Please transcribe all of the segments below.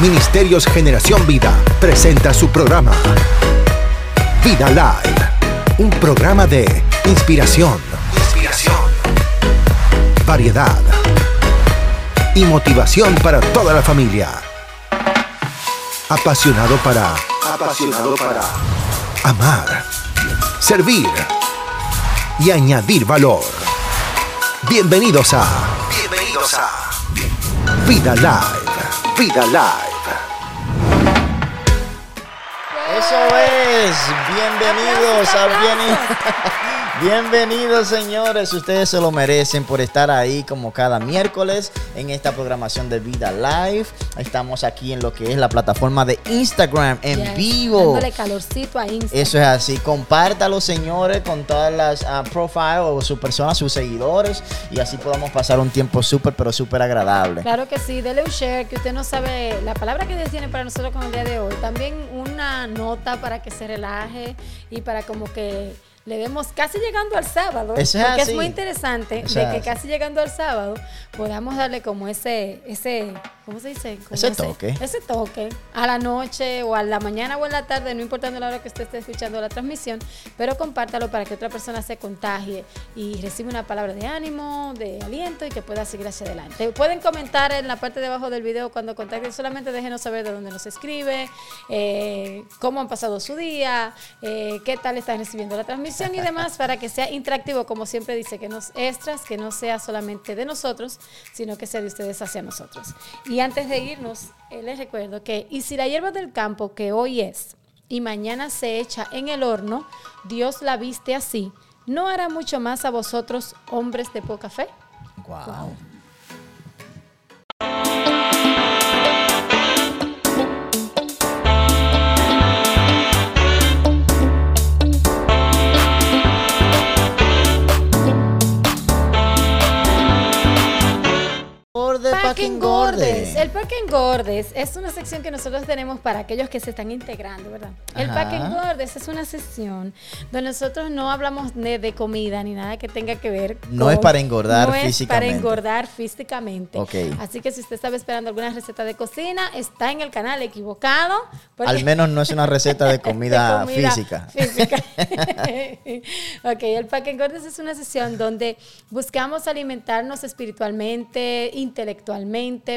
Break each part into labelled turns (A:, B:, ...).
A: Ministerios Generación Vida presenta su programa Vida Live, un programa de inspiración, inspiración, variedad y motivación para toda la familia. Apasionado para apasionado para amar, servir y añadir valor. Bienvenidos a bienvenidos a Vida Live, Vida Live.
B: Es, bienvenidos a bien... Bienvenidos señores, ustedes se lo merecen por estar ahí como cada miércoles en esta programación de Vida Live. Estamos aquí en lo que es la plataforma de Instagram en
C: Yes,
B: vivo.
C: Dándole calorcito a Instagram.
B: Eso es así. Compártalo, señores, con todas las ah, profiles o sus personas, sus seguidores. Y así podamos pasar un tiempo súper, pero súper agradable.
C: Claro que sí, dele un share, que usted no sabe la palabra que Dios tiene para nosotros con el día de hoy. También una nota para que se relaje y para como que le demos casi llegando al sábado.
B: Eso es
C: porque
B: así.
C: es muy interesante
B: Eso
C: de
B: es
C: que
B: así.
C: casi llegando al sábado podamos darle como ese, ese, ¿cómo se dice?
B: Ese toque.
C: Ese toque a la noche o a la mañana o en la tarde, no importando la hora que usted esté escuchando la transmisión, pero compártalo para que otra persona se contagie y reciba una palabra de ánimo, de aliento y que pueda seguir hacia adelante. Pueden comentar en la parte de abajo del video cuando contacten, solamente déjenos saber de dónde nos escribe, eh, cómo han pasado su día, eh, qué tal están recibiendo la transmisión y demás para que sea interactivo, como siempre dice, que nos extras, que no sea solamente de nosotros, sino que sea de ustedes hacia nosotros. Y antes de irnos, eh, les recuerdo que, y si la hierba del campo que hoy es y mañana se echa en el horno, Dios la viste así, ¿no hará mucho más a vosotros, hombres de poca fe?
B: Wow. Que
C: engordes. El Pa' que engordes es una sección que nosotros tenemos para aquellos que se están integrando, ¿verdad? El Pa' que
B: Ajá.
C: engordes es una sección donde nosotros no hablamos de, de comida ni nada que tenga que ver
B: No es para engordar
C: no es
B: físicamente.
C: para engordar físicamente.
B: Ok.
C: Así que si usted estaba esperando alguna receta de cocina, está en el canal equivocado.
B: Al menos no es una receta de comida,
C: de comida
B: física.
C: física. ok, el Pa' que engordes es una sesión donde buscamos alimentarnos espiritualmente, intelectualmente,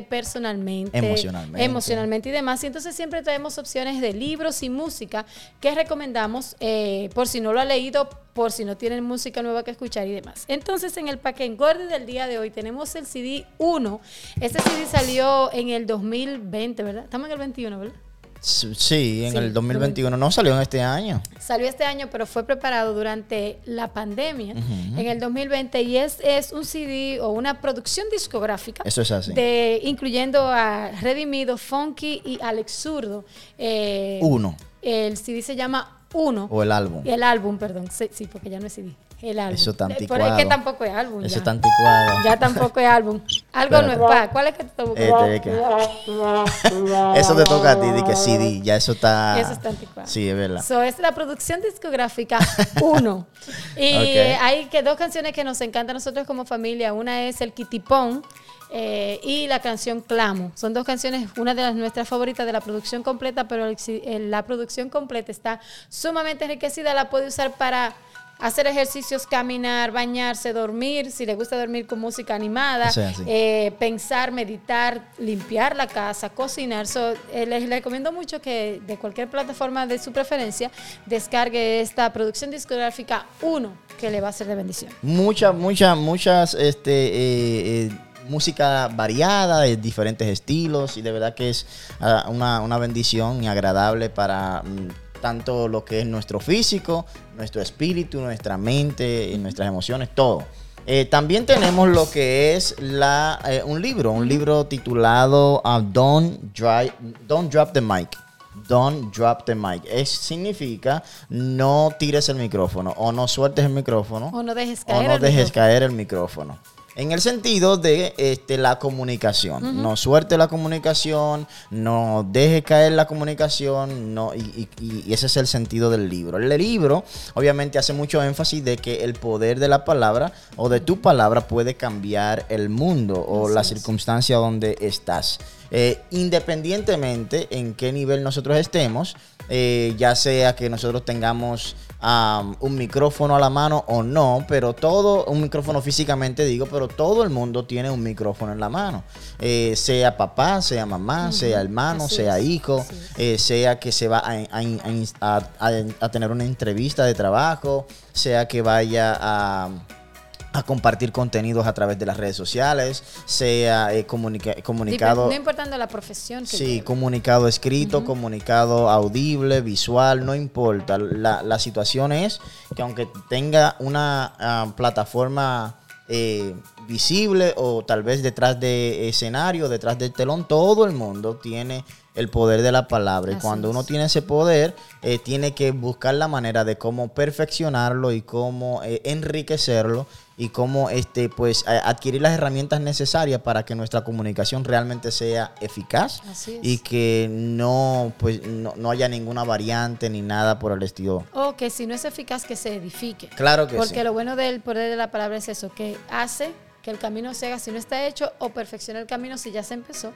C: personalmente,
B: Emocionalmente.
C: emocionalmente y demás. Y entonces siempre traemos opciones de libros y música que recomendamos eh, por si no lo ha leído, por si no tienen música nueva que escuchar y demás. Entonces en el Pa' que engorde del día de hoy tenemos el CD 1. Este CD salió en el 2020, ¿verdad? Estamos en el 21, ¿verdad?
B: Sí, en
C: Sí,
B: el 2021. No salió en este año.
C: Salió este año, pero fue preparado durante la pandemia en el 2020 y es, es un CD o una producción discográfica.
B: Eso es así.
C: De, incluyendo a Redimido, Funky y Alex Zurdo. Eh,
B: Uno.
C: El CD se llama Uno.
B: O el álbum.
C: El álbum, perdón. Sí, sí, porque ya no es CD. El álbum.
B: Eso está
C: Eh, Pero es
B: anticuado.
C: que tampoco es álbum.
B: Eso
C: ya.
B: está anticuado.
C: Ya tampoco es álbum. Algo
B: Espérate.
C: nuevo. Pa, ¿Cuál es que te buscando?
B: Este, que- eso te toca a ti, di que CD. Ya eso está.
C: Eso está anticuado.
B: Sí, es verdad.
C: So, es la producción discográfica 1. y hay que dos canciones que nos encantan a nosotros como familia. Una es El Kitipón eh, y la canción Clamo. Son dos canciones, una de las nuestras favoritas de la producción completa, pero el- la producción completa está sumamente enriquecida. La puede usar para hacer ejercicios, caminar, bañarse, dormir, si le gusta dormir con música animada, eh, pensar, meditar, limpiar la casa, cocinar. So, eh, les recomiendo mucho que de cualquier plataforma de su preferencia descargue esta producción discográfica 1 que le va a ser de bendición.
B: Muchas, muchas, muchas, este, eh, eh, música variada, de diferentes estilos, y de verdad que es ah, una, una bendición y agradable para mm, tanto lo que es nuestro físico, nuestro espíritu, nuestra mente y nuestras emociones, todo. Eh, también tenemos lo que es la, eh, un libro, un libro titulado ah, Don't, Dry- Don't Drop the Mic. Don't drop the mic. Es, significa no tires el micrófono o no sueltes el micrófono
C: O no dejes
B: o
C: caer.
B: no
C: el
B: dejes
C: micrófono.
B: caer el micrófono. En el sentido de este, la comunicación. No suelte la comunicación, no deje caer la comunicación, no, y, y- y ese es el sentido del libro. El libro obviamente hace mucho énfasis de que el poder de la palabra o de tu palabra puede cambiar el mundo o la circunstancia donde estás. Eh, independientemente en qué nivel nosotros estemos, eh, ya sea que nosotros tengamos am, un micrófono a la mano o no, pero todo, un micrófono físicamente digo, pero todo el mundo tiene un micrófono en la mano. Eh, sea papá, sea mamá, sea hermano,
C: Así
B: sea
C: es,
B: hijo, sea que se va a, a- a- a- a tener una entrevista de trabajo, sea que vaya a a compartir contenidos a través de las redes sociales, sea eh, comunica- comunicado,
C: No importando la profesión que
B: sí, comunicado escrito, comunicado audible, visual, no importa. La, la situación es que aunque tenga una ah, plataforma eh, visible o tal vez detrás de escenario, detrás del telón, todo el mundo tiene el poder de la palabra. Y cuando uno tiene ese poder, eh, tiene que buscar la manera de cómo perfeccionarlo y cómo eh, enriquecerlo y cómo este pues adquirir las herramientas necesarias para que nuestra comunicación realmente sea eficaz y que no pues no, no haya ninguna variante ni nada por el estilo.
C: O que si no es eficaz, que se edifique.
B: Claro que
C: Porque
B: sí.
C: lo bueno del poder de la palabra es eso, que hace que el camino se haga si no está hecho o perfecciona el camino si ya se empezó.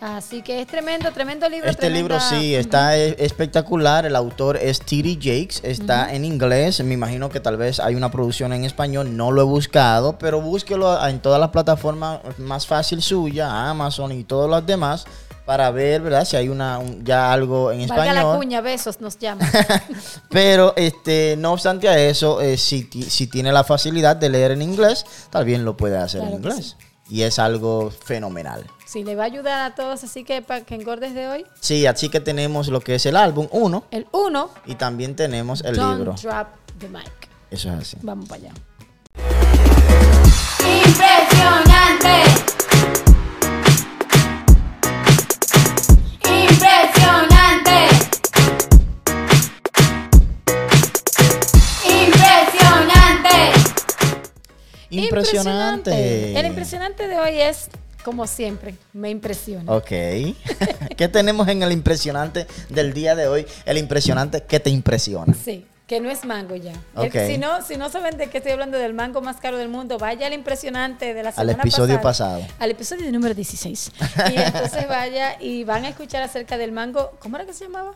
C: Así que es tremendo, tremendo libro.
B: Este libro sí está e- espectacular. El autor es T.D. Jakes. Está en inglés. Me imagino que tal vez hay una producción en español. No lo he buscado, pero búsquelo en todas las plataformas más fácil suya, Amazon y todos los demás, para ver, ¿verdad? Si hay una un- ya algo en
C: Valga la
B: español.
C: cuña, besos nos llama.
B: Pero este, no obstante a eso, eh, si, si tiene la facilidad de leer en inglés, también lo puede hacer
C: Claro
B: en inglés. Y es algo fenomenal.
C: sí, le va a ayudar a todos, así que para que engordes de hoy,
B: Sí, así que tenemos lo que es el álbum 1
C: el uno,
B: y también tenemos el
C: Don't
B: libro.
C: drop the mic.
B: Eso es así.
C: Vamos para allá.
D: Impresionante. Impresionante.
C: El impresionante de hoy es, como siempre, me impresiona.
B: Ok. ¿Qué tenemos en el impresionante del día de hoy? El impresionante que te impresiona.
C: Sí, que no es mango ya. El-
B: Ok.
C: si, no, si no saben de qué estoy hablando del mango más caro del mundo, vaya al impresionante de la
B: Al
C: semana
B: episodio
C: pasada,
B: pasado.
C: Al episodio número 16. Y entonces vaya y van a escuchar acerca del mango. ¿Cómo era que se llamaba?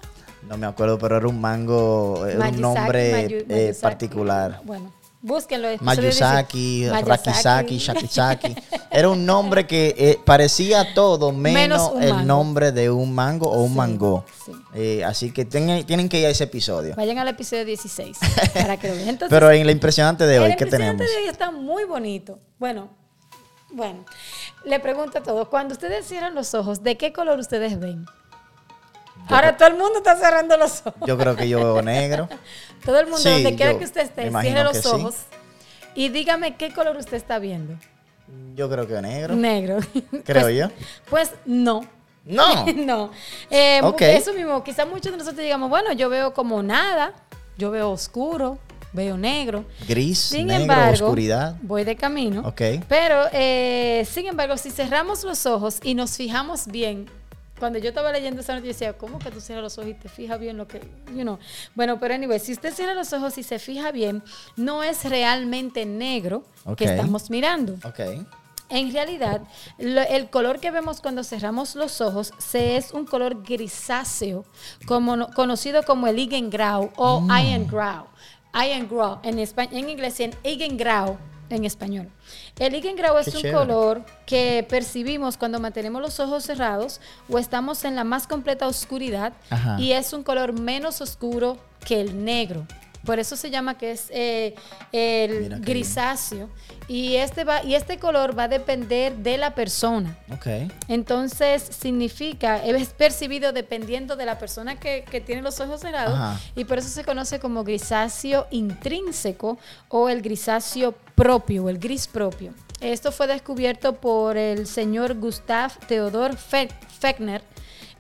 B: No me acuerdo, pero era un mango, era un nombre
C: Mayu-
B: eh, particular.
C: Bueno, búsquenlo.
B: Mayusaki,
C: 16.
B: Rakisaki, Shakisaki. Era un nombre que eh, parecía todo menos, el nombre de un mango o un
C: Sí,
B: mango.
C: sí.
B: Eh, así que tienen, tienen que ir a ese episodio.
C: Vayan al episodio 16 para que lo vean. Entonces,
B: Pero en la impresionante de hoy,
C: el
B: ¿qué
C: impresionante
B: tenemos?
C: de hoy está muy bonito. Bueno, bueno, le pregunto a todos, cuando ustedes cierran los ojos, ¿de qué color ustedes ven? Ahora todo el mundo está cerrando los ojos.
B: Yo creo que yo veo negro.
C: Todo el mundo,
B: Sí,
C: donde quiera que usted esté, cierre los
B: sí.
C: ojos y dígame qué color usted está viendo.
B: Yo creo que negro.
C: Negro.
B: Creo
C: Pues-
B: yo.
C: Pues no.
B: No.
C: no. Eh,
B: Ok.
C: Eso mismo, quizás muchos de nosotros digamos, bueno, yo veo como nada, yo veo oscuro, veo negro.
B: Gris,
C: Sin
B: negro,
C: embargo,
B: oscuridad.
C: voy de camino.
B: Ok.
C: Pero, eh, sin embargo, si cerramos los ojos y nos fijamos bien, cuando yo estaba leyendo esa noticia, decía, ¿cómo que tú cierras los ojos y te fijas bien lo que, you know? Bueno, pero anyway, si usted cierra los ojos y se fija bien, no es realmente negro que estamos mirando.
B: Ok.
C: En realidad, lo- el color que vemos cuando cerramos los ojos se es un color grisáceo, como no- conocido como el Igengrau o
B: Mm.
C: Irongrau. Irongrau en, espa- en inglés en Igengrau en español. El Igengrau es
B: Qué
C: un
B: chévere.
C: color que percibimos cuando mantenemos los ojos cerrados o estamos en la más completa oscuridad
B: Ajá.
C: y es un color menos oscuro que el negro. Por eso se llama que es eh, el grisáceo. Y este, va, y este color va a depender de la persona.
B: Ok.
C: Entonces significa, es percibido dependiendo de la persona que, que tiene los ojos cerrados
B: Ajá.
C: y por eso se conoce como grisáceo intrínseco o el grisáceo propio o el gris propio. Esto fue descubierto por el señor Gustav Theodor Fe- Fechner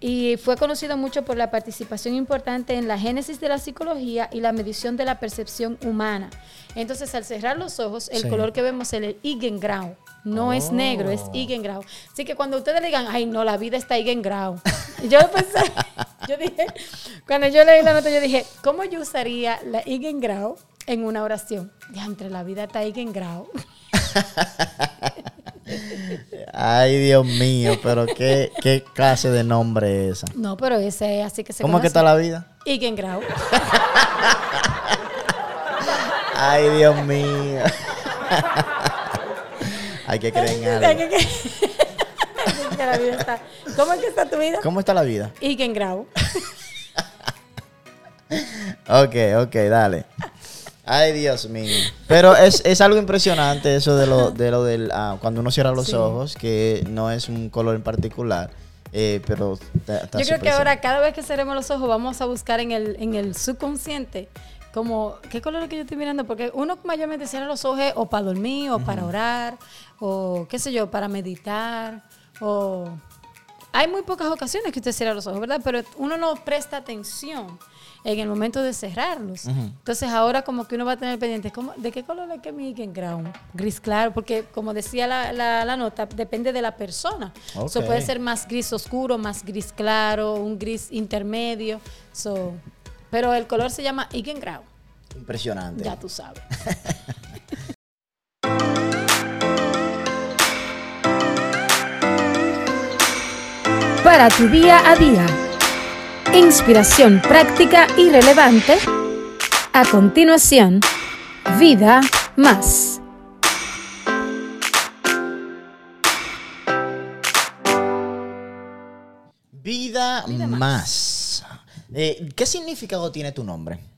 C: y fue conocido mucho por la participación importante en la génesis de la psicología y la medición de la percepción humana. Entonces, al cerrar los ojos, el
B: Sí.
C: color que vemos es el Igengrau. No es negro, es
B: Oh.
C: Igengrau. Así que cuando ustedes le digan, ay, no, la vida está Igengrau. Yo pensé, yo dije, cuando yo leí la nota, yo dije, ¿cómo yo usaría la Igengrau en una oración? Ya, entre la vida está Igengrau.
B: Ay, Dios mío, pero qué, qué clase de nombre es esa.
C: No, pero ese es así que se
B: ¿Cómo es que
C: conoce.
B: está la vida?
C: Igengrau.
B: Ay, Dios mío. Hay que creer en algo.
C: Que- que- está- ¿Cómo es que está tu vida?
B: ¿Cómo está la vida?
C: Igengrau.
B: Ok, ok, dale. Ay, Dios mío. Pero es, es algo impresionante eso de lo, de lo del... ah, cuando uno cierra los
C: Sí.
B: ojos, que no es un color en particular, eh, pero...
C: Yo creo que ahora cada vez que cerremos los ojos vamos a buscar en el, en el subconsciente como, ¿qué color es que yo estoy mirando? Porque uno mayormente cierra los ojos o para dormir, o para orar, o qué sé yo, para meditar, o... Hay muy pocas ocasiones que usted cierra los ojos, ¿verdad? Pero uno no presta atención en el momento de cerrarlos. Entonces ahora como que uno va a tener pendiente, ¿cómo- ¿de qué color es que mi ground? Gris claro, porque como decía la, la- la nota, depende de la persona. So,
B: Ok.
C: puede ser más gris oscuro, más gris claro, un gris intermedio. So, pero el color se llama Igengrau,
B: Impresionante.
C: ya tú sabes.
E: Para tu día a día. Inspiración práctica y relevante. A continuación, vida más.
B: Vida, más. Eh, ¿Qué significado tiene tu nombre?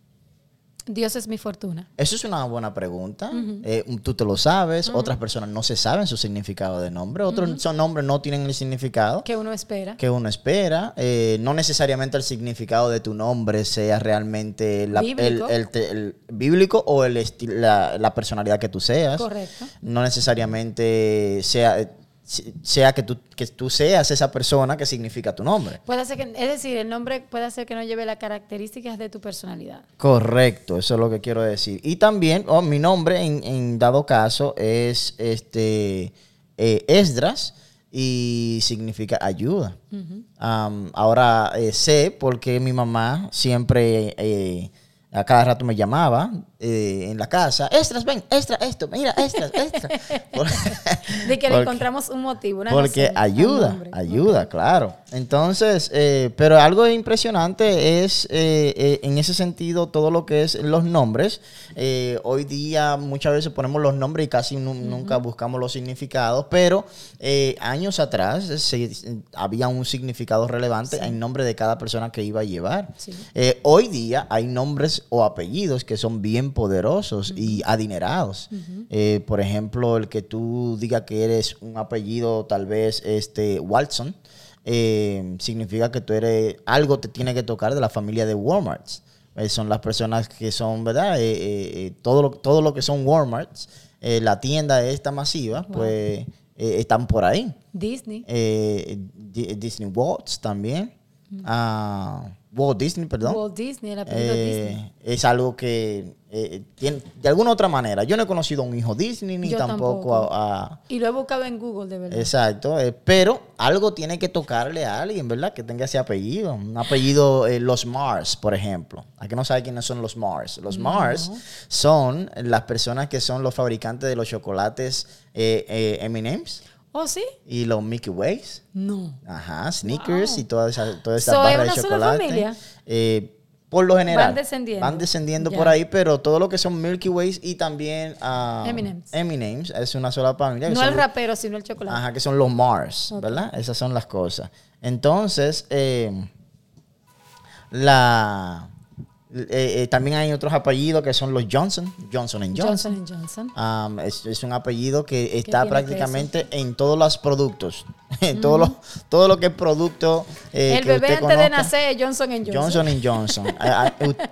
C: Dios es mi fortuna.
B: Eso es una buena pregunta. Eh, tú te lo sabes, otras personas no se saben su significado de nombre, otros son nombres no tienen el significado
C: Que uno espera.
B: que uno espera. Eh, no necesariamente el significado de tu nombre sea realmente la-
C: Bíblico.
B: el bíblico o el la, la personalidad que tú seas.
C: Correcto.
B: No necesariamente sea, eh, sea que, tú, que tú seas esa persona que significa tu nombre.
C: Puede ser que, es decir, el nombre puede ser que no lleve las características de tu personalidad.
B: Correcto, eso es lo que quiero decir. Y también, oh, mi nombre en, en dado caso es este eh, Esdras y significa ayuda. Ahora eh, sé porque mi mamá siempre eh, a cada rato me llamaba eh, en la casa, Esdras, ven, extra, esto, mira, Esdras, extra.
C: De que le
B: porque-
C: encontramos un motivo, una
B: porque
C: razón
B: ayuda, ayuda, claro. Entonces, eh, pero algo impresionante es eh, eh, en ese sentido todo lo que es los nombres. Eh, hoy día muchas veces ponemos los nombres y casi nu- nunca buscamos los significados, pero eh, años atrás se- había un significado relevante en nombre de cada persona que iba a llevar.
C: Sí.
B: Hoy día hay nombres o apellidos que son bien poderosos y adinerados. Eh, por ejemplo, el que tú digas que eres un apellido tal vez este Watson, eh, significa que tú eres, algo te tiene que tocar de la familia de Walmart. Eh, son las personas que son, ¿verdad? Eh, todo, lo, todo lo que son Walmarts, la tienda esta masiva, pues están por ahí
C: Disney.
B: Di- Disney Waltz también. Ah, Walt Disney, perdón.
C: Walt Disney, el apellido
B: Eh,
C: Disney.
B: Es algo que eh, tiene, de alguna otra manera. Yo no he conocido a un hijo Disney ni
C: Yo
B: tampoco,
C: tampoco.
B: a, a-
C: Y lo he buscado en Google, de verdad.
B: Exacto, eh, pero algo tiene que tocarle a alguien, ¿verdad? Que tenga ese apellido. Un apellido, eh, los Mars, por ejemplo. ¿A que no sabe quiénes son los Mars? Los Mars son las personas que son los fabricantes de los chocolates M&M's
C: ¿Oh, sí?
B: y los Mickey Ways.
C: No.
B: Ajá, sneakers
C: Wow.
B: y todas esas toda esa
C: So, ¿es
B: barra de
C: una sola
B: chocolate.
C: familia?
B: Eh, por lo general.
C: Van descendiendo.
B: Van descendiendo por ahí, pero todo lo que son Milky Ways y también ah,
C: M&M's.
B: M&M's es una sola familia.
C: No el
B: los-
C: rapero, sino el chocolate.
B: Ajá, que son los Mars. ¿verdad? Esas son las cosas. Entonces, eh, la... eh, eh, también hay otros apellidos que son los Johnson, Johnson Johnson.
C: Johnson Johnson.
B: Um, es, es un apellido que está prácticamente en todos los productos. En todos los, todo lo que es producto. eh,
C: el
B: que
C: bebé
B: usted
C: antes de
B: conozca.
C: nacer es Johnson Johnson.
B: Johnson Johnson.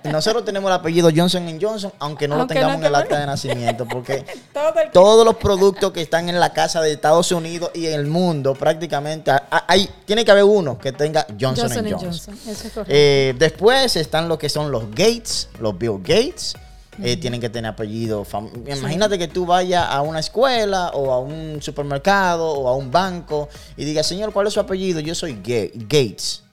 B: Nosotros tenemos el apellido Johnson Johnson, aunque no
C: Aunque
B: lo tengamos
C: no
B: en el acta de nacimiento, porque
C: Todo el-
B: todos los productos que están en la casa de Estados Unidos y en el mundo, prácticamente, hay, tiene que haber uno que tenga Johnson,
C: Johnson
B: Johnson.
C: Eso es correcto.
B: Después están lo que son los Gates, los Bill Gates. Eh, Tienen que tener apellido. Imagínate que tú vayas a una escuela o a un supermercado o a un banco y digas, señor, ¿cuál es su apellido? Yo soy Ga- Gates.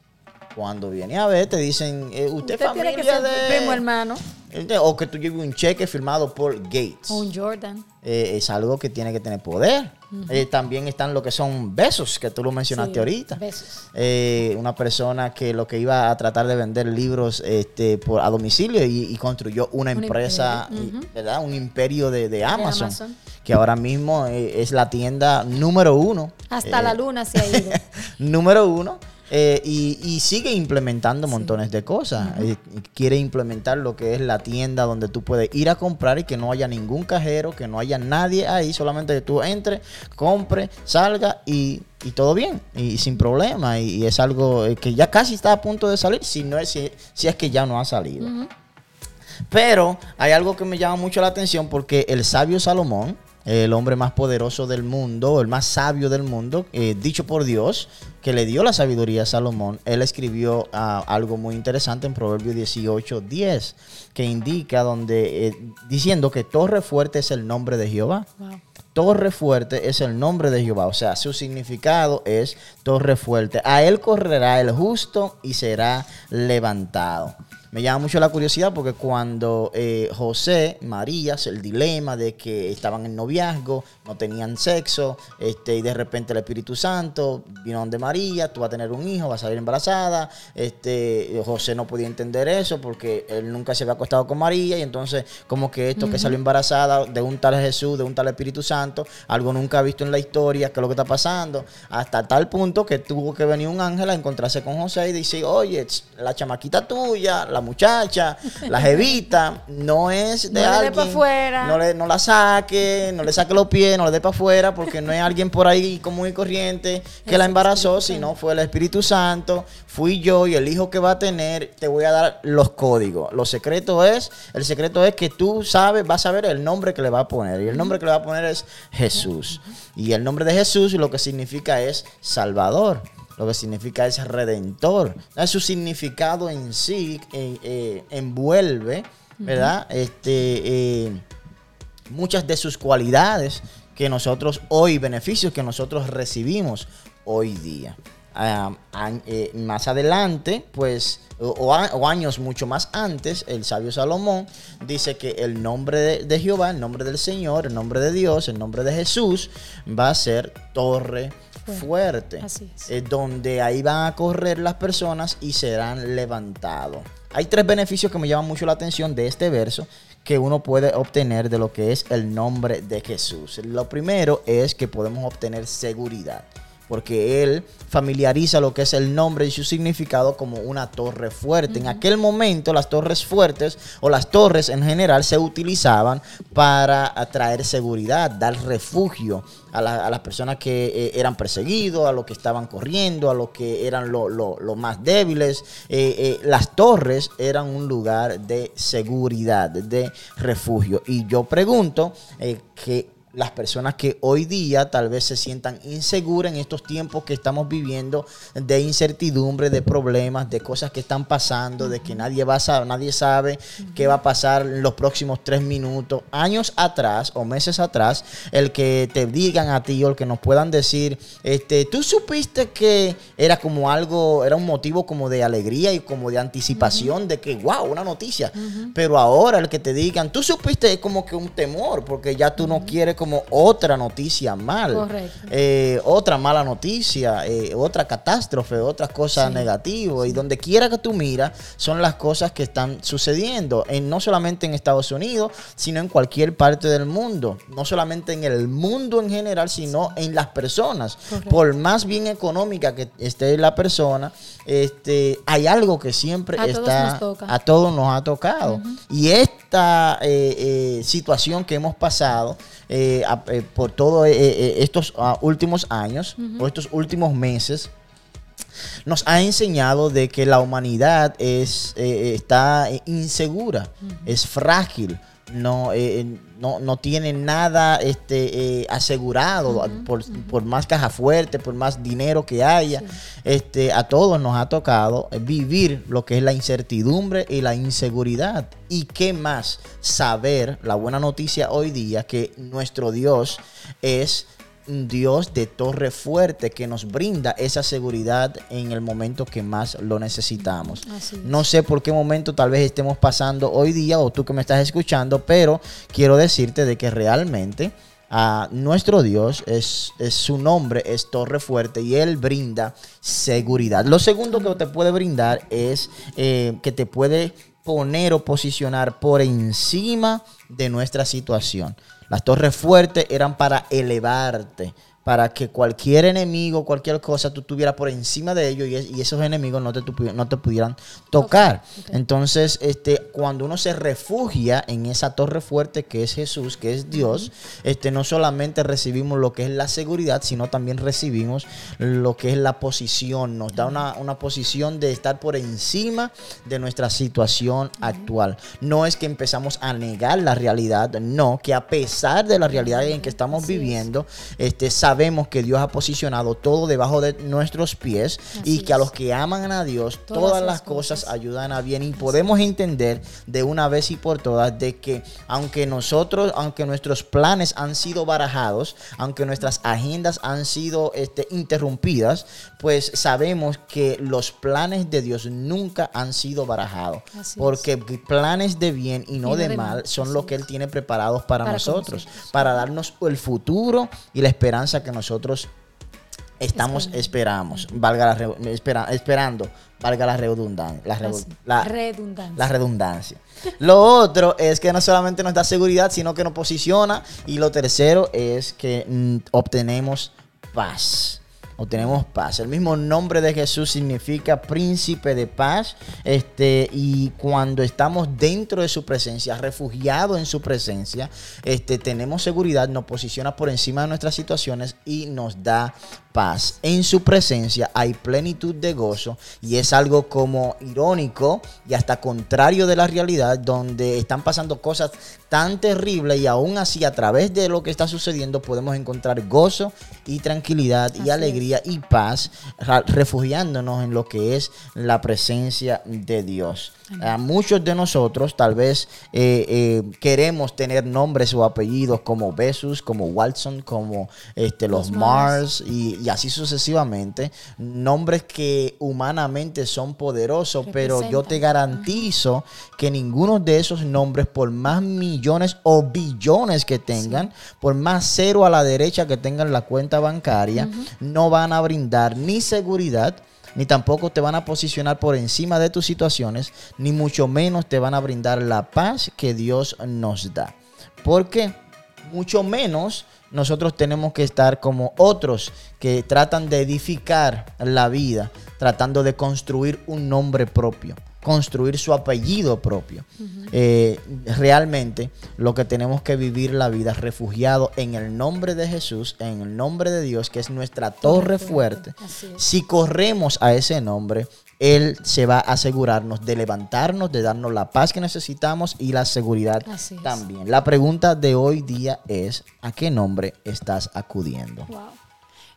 B: Cuando viene a ver, te dicen, eh, usted,
C: Usted tiene que
B: familia
C: ser
B: de...
C: primo hermano
B: Ente- O que tú lleves un cheque firmado por Gates.
C: o un Jordan.
B: Eh, es algo que tiene que tener poder. Eh, también están lo que son besos, que tú lo mencionaste
C: Sí,
B: ahorita.
C: besos.
B: Eh, una persona que lo que iba a tratar de vender libros este, por, a domicilio y, y construyó una
C: Un
B: empresa. ¿verdad? Un imperio de, de Amazon,
C: Amazon.
B: que ahora mismo eh, es la tienda número uno.
C: Hasta
B: eh,
C: la luna se ha ido.
B: número uno. Eh, y, y sigue implementando montones de cosas. Eh, quiere implementar lo que es la tienda donde tú puedes ir a comprar y que no haya ningún cajero, que no haya nadie ahí, solamente que tú entres, compre, salga y, y todo bien, y, sin problema. Y, y es algo eh, que ya casi está a punto de salir, si, no es, si, si es que ya no ha salido. Pero hay algo que me llama mucho la atención porque el sabio Salomón, el hombre más poderoso del mundo, el más sabio del mundo, eh, dicho por Dios, que le dio la sabiduría a Salomón, él escribió ah, algo muy interesante en Proverbio 18, 10, que indica donde, eh, diciendo que torre fuerte es el nombre de Jehová.
C: Wow.
B: Torre fuerte es el nombre de Jehová, o sea, su significado es torre fuerte. A él correrá el justo y será levantado. Me llama mucho la curiosidad porque cuando eh, José, María, el dilema de que estaban en noviazgo, no tenían sexo, este, y de repente el Espíritu Santo vino donde María, tú vas a tener un hijo, vas a salir embarazada. Este, José no podía entender eso porque él nunca se había acostado con María, y entonces, como que esto que salió embarazada de un tal Jesús, de un tal Espíritu Santo, algo nunca visto en la historia, qué es lo que está pasando, hasta tal punto que tuvo que venir un ángel a encontrarse con José y decir, oye, la chamaquita tuya, la muchacha, la jevita, no es de
C: No le dé
B: alguien.
C: fuera.
B: No, le, no la saque, no le saque los pies, no le dé para afuera, porque no es alguien por ahí común y corriente que la embarazó, sino fue el Espíritu Santo, fui yo y el hijo que va a tener, te voy a dar los códigos. Lo secreto es, el secreto es que tú sabes, vas a ver el nombre que le va a poner. Y el nombre que le va a poner es Jesús. Y el nombre de Jesús lo que significa es Salvador. Lo que significa es redentor. Su significado en sí eh, eh, envuelve, ¿verdad? Este, eh, muchas de sus cualidades que nosotros hoy, beneficios que nosotros recibimos hoy día. An- eh, más adelante, pues, o, o a- o años mucho más antes, el sabio Salomón dice que el nombre de, de Jehová, el nombre del Señor, el nombre de Dios, el nombre de Jesús, va a ser torre fuerte.
C: Así es.
B: Eh, donde ahí van a correr las personas y serán levantados. Hay tres beneficios que me llaman mucho la atención de este verso que uno puede obtener de lo que es el nombre de Jesús. Lo primero es que podemos obtener seguridad. Porque él familiariza lo que es el nombre y su significado como una torre fuerte. En aquel momento las torres fuertes o las torres en general se utilizaban para atraer seguridad, dar refugio a, la- a las personas que eh, eran perseguidos, a los que estaban corriendo, a los que eran lo- lo- los más débiles. Eh, eh, las torres eran un lugar de seguridad, de refugio. Y yo pregunto que las personas que hoy día tal vez se sientan inseguras en estos tiempos que estamos viviendo de incertidumbre, de problemas, de cosas que están pasando, de que nadie va a saber, nadie sabe qué va a pasar en los próximos tres minutos. Años atrás o meses atrás, el que te digan a ti o el que nos puedan decir, este, tú supiste que era como algo, era un motivo como de alegría y como de anticipación de que, wow, una noticia. Pero ahora el que te digan, tú supiste es como que un temor, porque ya tú no quieres como otra noticia mal.
C: Correcto.
B: Eh, otra mala noticia, eh, otra catástrofe, otras cosas negativas. Y donde quiera que tú miras, son las cosas que están sucediendo. En, no solamente en Estados Unidos, sino en cualquier parte del mundo. No solamente en el mundo en general, sino en las personas.
C: Correcto.
B: Por más bien económica que esté la persona, este, hay algo que siempre
C: A todos
B: está
C: nos toca.
B: a todos nos ha tocado. Y esta eh, situación que hemos pasado eh, a- eh, por todos estos ah, últimos años o estos últimos meses, nos ha enseñado de que la humanidad es, eh, está eh, insegura, es frágil. No, eh, no, no tiene nada este, eh, asegurado, por, por más caja fuerte, por más dinero que haya. Este, a todos nos ha tocado vivir lo que es la incertidumbre y la inseguridad. ¿Y qué más? Saber la buena noticia hoy día que nuestro Dios es Dios de torre fuerte que nos brinda esa seguridad en el momento que más lo necesitamos. No sé por qué momento tal vez estemos pasando hoy día o tú que me estás escuchando, pero quiero decirte de que realmente a nuestro Dios, es, es su nombre, es torre fuerte y Él brinda seguridad. Lo segundo que te puede brindar es eh, que te puede poner o posicionar por encima de nuestra situación. Las torres fuertes eran para elevarte, para que cualquier enemigo, cualquier cosa, tú estuvieras por encima de ellos y, es- y esos enemigos no te, no te pudieran tocar. Entonces, este, cuando uno se refugia en esa torre fuerte que es Jesús, que es Dios, este, no solamente recibimos lo que es la seguridad, sino también recibimos lo que es la posición. Nos da una, una posición de estar por encima de nuestra situación actual. No es que empezamos a negar la realidad, no, que a pesar de la realidad en que estamos viviendo, este, sabemos que Dios ha posicionado todo debajo de nuestros pies y que a los que aman a Dios,
C: Todas
B: todas,
C: las
B: cosas
C: cosas.
B: ayudan a bien y podemos entender de una vez y por todas de que aunque nosotros, aunque nuestros planes han sido barajados, aunque nuestras agendas han sido este, interrumpidas, pues sabemos que los planes de Dios nunca han sido barajados,
C: Así
B: porque planes de bien y no, de, mal son
C: así
B: lo que. Él tiene preparados para, nosotros. para darnos el futuro y la esperanza que nosotros estamos esperamos, valga la re- espera- esperando, valga la redundancia, la,
C: Redundancia.
B: la redundancia. Lo otro es que no solamente nos da seguridad, sino que nos posiciona. Y lo tercero es que mm, obtenemos paz. Obtenemos paz. El mismo nombre de Jesús significa príncipe de paz. Este, y cuando estamos dentro de su presencia, refugiados en su presencia, este, tenemos seguridad, nos posiciona por encima de nuestras situaciones y nos da paz. En su presencia hay plenitud de gozo y es algo como irónico y hasta contrario de la realidad donde están pasando cosas tan terribles y aún así a través de lo que está sucediendo podemos encontrar gozo y tranquilidad y alegría y paz refugiándonos en lo que es la presencia de Dios. A muchos de nosotros tal vez eh, eh, queremos tener nombres o apellidos como Besus, como Watson, como este, los,
C: Los
B: Mars y, y así sucesivamente. Nombres que humanamente son poderosos, pero yo te garantizo que ninguno de esos nombres, por más millones o billones que tengan, por más cero a la derecha que tengan la cuenta bancaria, no van a brindar ni seguridad, ni tampoco te van a posicionar por encima de tus situaciones, ni mucho menos te van a brindar la paz que Dios nos da. Porque mucho menos nosotros tenemos que estar como otros que tratan de edificar la vida, tratando de construir un nombre propio, construir su apellido propio. Eh, realmente lo que tenemos que vivir la vida refugiado en el nombre de Jesús, en el nombre de Dios, que es nuestra torre fuerte. Si corremos a ese nombre, Él se va a asegurarnos de levantarnos, de darnos la paz que necesitamos y la seguridad también. La pregunta de hoy día es, ¿a qué nombre estás acudiendo?
C: Wow.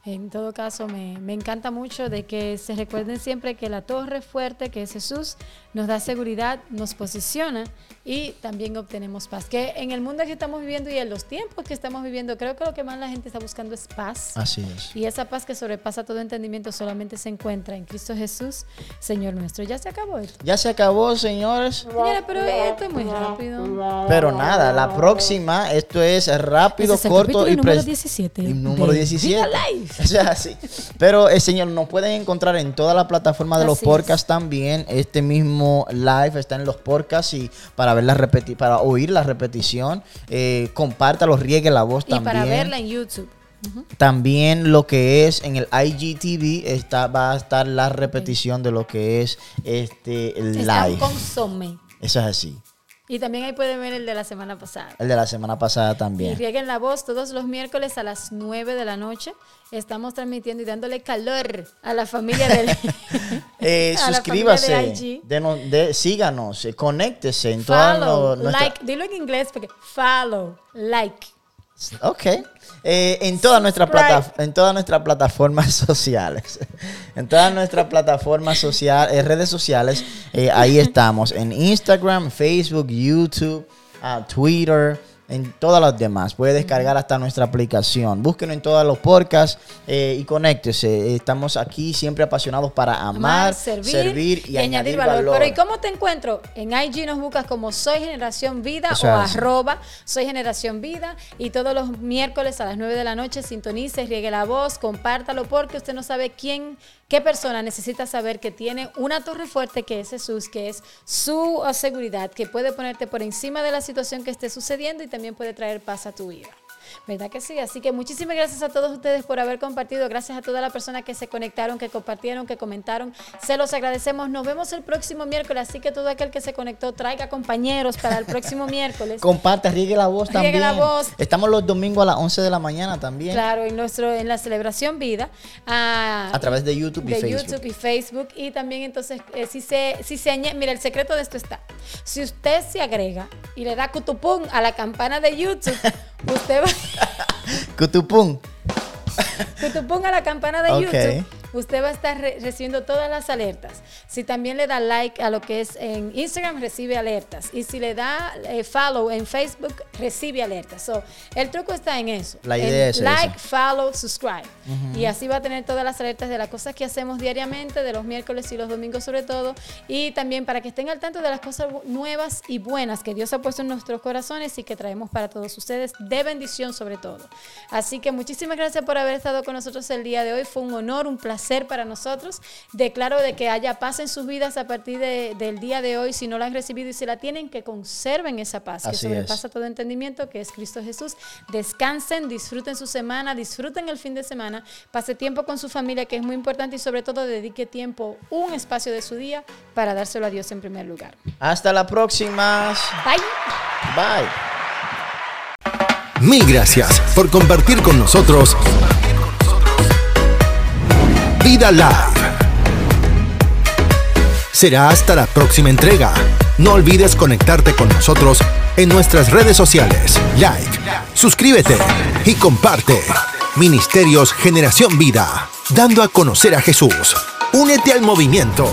C: En todo caso, me, me encanta mucho de que se recuerden siempre que la torre fuerte, que es Jesús, nos da seguridad, nos posiciona y también obtenemos paz. Que en el mundo que estamos viviendo y en los tiempos que estamos viviendo, creo que lo que más la gente está buscando es paz.
B: Así es.
C: Y esa paz que sobrepasa todo entendimiento solamente se encuentra en Cristo Jesús, Señor nuestro. Ya se acabó esto.
B: Ya se acabó, señores.
C: Señora, pero esto es muy rápido.
B: Pero nada, la próxima, esto es rápido,
C: es
B: corto y
C: número
B: pres-
C: 17
B: y número
C: de
B: 17.
C: Vida Live.
B: O sea, sí. Pero, eh, señor, nos pueden encontrar en toda la plataforma de los
C: es.
B: podcasts también. Este mismo live está en los podcasts y para ver la repeti para oír la repetición, eh, compártalo, riegue la voz
C: Y
B: también.
C: para verla en YouTube.
B: También lo que es en el IGTV está, va a estar la repetición de lo que es este el
C: Está
B: live.
C: consome.
B: Eso es así.
C: Y también ahí pueden ver el de la semana pasada.
B: El de la semana pasada
C: Y
B: también.
C: rieguen la voz todos los miércoles a las 9 de la noche. Estamos transmitiendo y dándole calor a la familia del.
B: Eh,
C: a la
B: suscríbase,
C: familia de IG.
B: denos- de- síganos, eh, conéctese en todas
C: Follow,
B: lo- nuestra-
C: like, dilo en inglés porque follow, like.
B: Ok. Eh, en todas nuestras plata- en todas nuestras plataformas sociales. En todas nuestras plataformas sociales, redes sociales, eh, ahí estamos. En Instagram, Facebook, YouTube, ah, Twitter, en todas las demás. Puede descargar hasta nuestra aplicación. Búsquenos en todos los podcasts eh, y conéctese. Estamos aquí siempre apasionados para amar, servir, y, añadir, valor.
C: Pero ¿y cómo te encuentro? En IG nos buscas como Soy Generación Vida o
B: así.
C: arroba Soy Generación Vida. Y todos los miércoles a las 9 de la noche sintonice, riegue la voz, compártalo porque usted no sabe quién, qué persona necesita saber que tiene una torre fuerte que es Jesús, que es su seguridad, que puede ponerte por encima de la situación que esté sucediendo y también puede traer paz a tu vida. ¿Verdad que sí? Así que muchísimas gracias a todos ustedes por haber compartido. Gracias a todas las personas que se conectaron, que compartieron, que comentaron. Se los agradecemos. Nos vemos el próximo miércoles. Así que todo aquel que se conectó, traiga compañeros para el próximo miércoles.
B: Comparta, riegue la voz
C: Riegue
B: también.
C: la voz.
B: Estamos los domingos a las 11 de la mañana también.
C: Claro, en nuestro en la celebración vida ah,
B: A través de YouTube y
C: de
B: Facebook.
C: YouTube y Facebook y también entonces eh, si se si se añade, mira el secreto de esto está. Si usted se agrega y le da cutupún a la campana de YouTube, usted va
B: Cutupún.
C: cutupún a la campana de
B: Ok.
C: YouTube. Usted va a estar re- recibiendo todas las alertas. Si también le da like a lo que es en Instagram, recibe alertas. Y si le da eh, follow en Facebook, recibe alertas. So, el truco está en eso.
B: La
C: en
B: idea es
C: like,
B: esa.
C: follow, subscribe. Y así va a tener todas las alertas de las cosas que hacemos diariamente, de los miércoles y los domingos sobre todo. Y también para que estén al tanto de las cosas nuevas y buenas que Dios ha puesto en nuestros corazones y que traemos para todos ustedes, de bendición sobre todo. Así que muchísimas gracias por haber estado con nosotros el día de hoy. Fue un honor, un placer para nosotros. Declaro de que haya paz en sus vidas a partir de- del día de hoy. Si no la han recibido y si la tienen, que conserven esa paz, que
B: Así es.
C: sobrepasa todo entendimiento, que es Cristo Jesús. Descansen, disfruten su semana, disfruten el fin de semana, pase tiempo con su familia, que es muy importante, y sobre todo dedique tiempo, un espacio de su día, para dárselo a Dios en primer lugar.
B: Hasta la próxima.
C: Bye.
B: Bye.
A: Mil gracias por compartir con nosotros Vida Live. Será hasta la próxima entrega. No olvides conectarte con nosotros en nuestras redes sociales. Like, suscríbete y comparte. Ministerios Generación Vida, dando a conocer a Jesús. Únete al movimiento.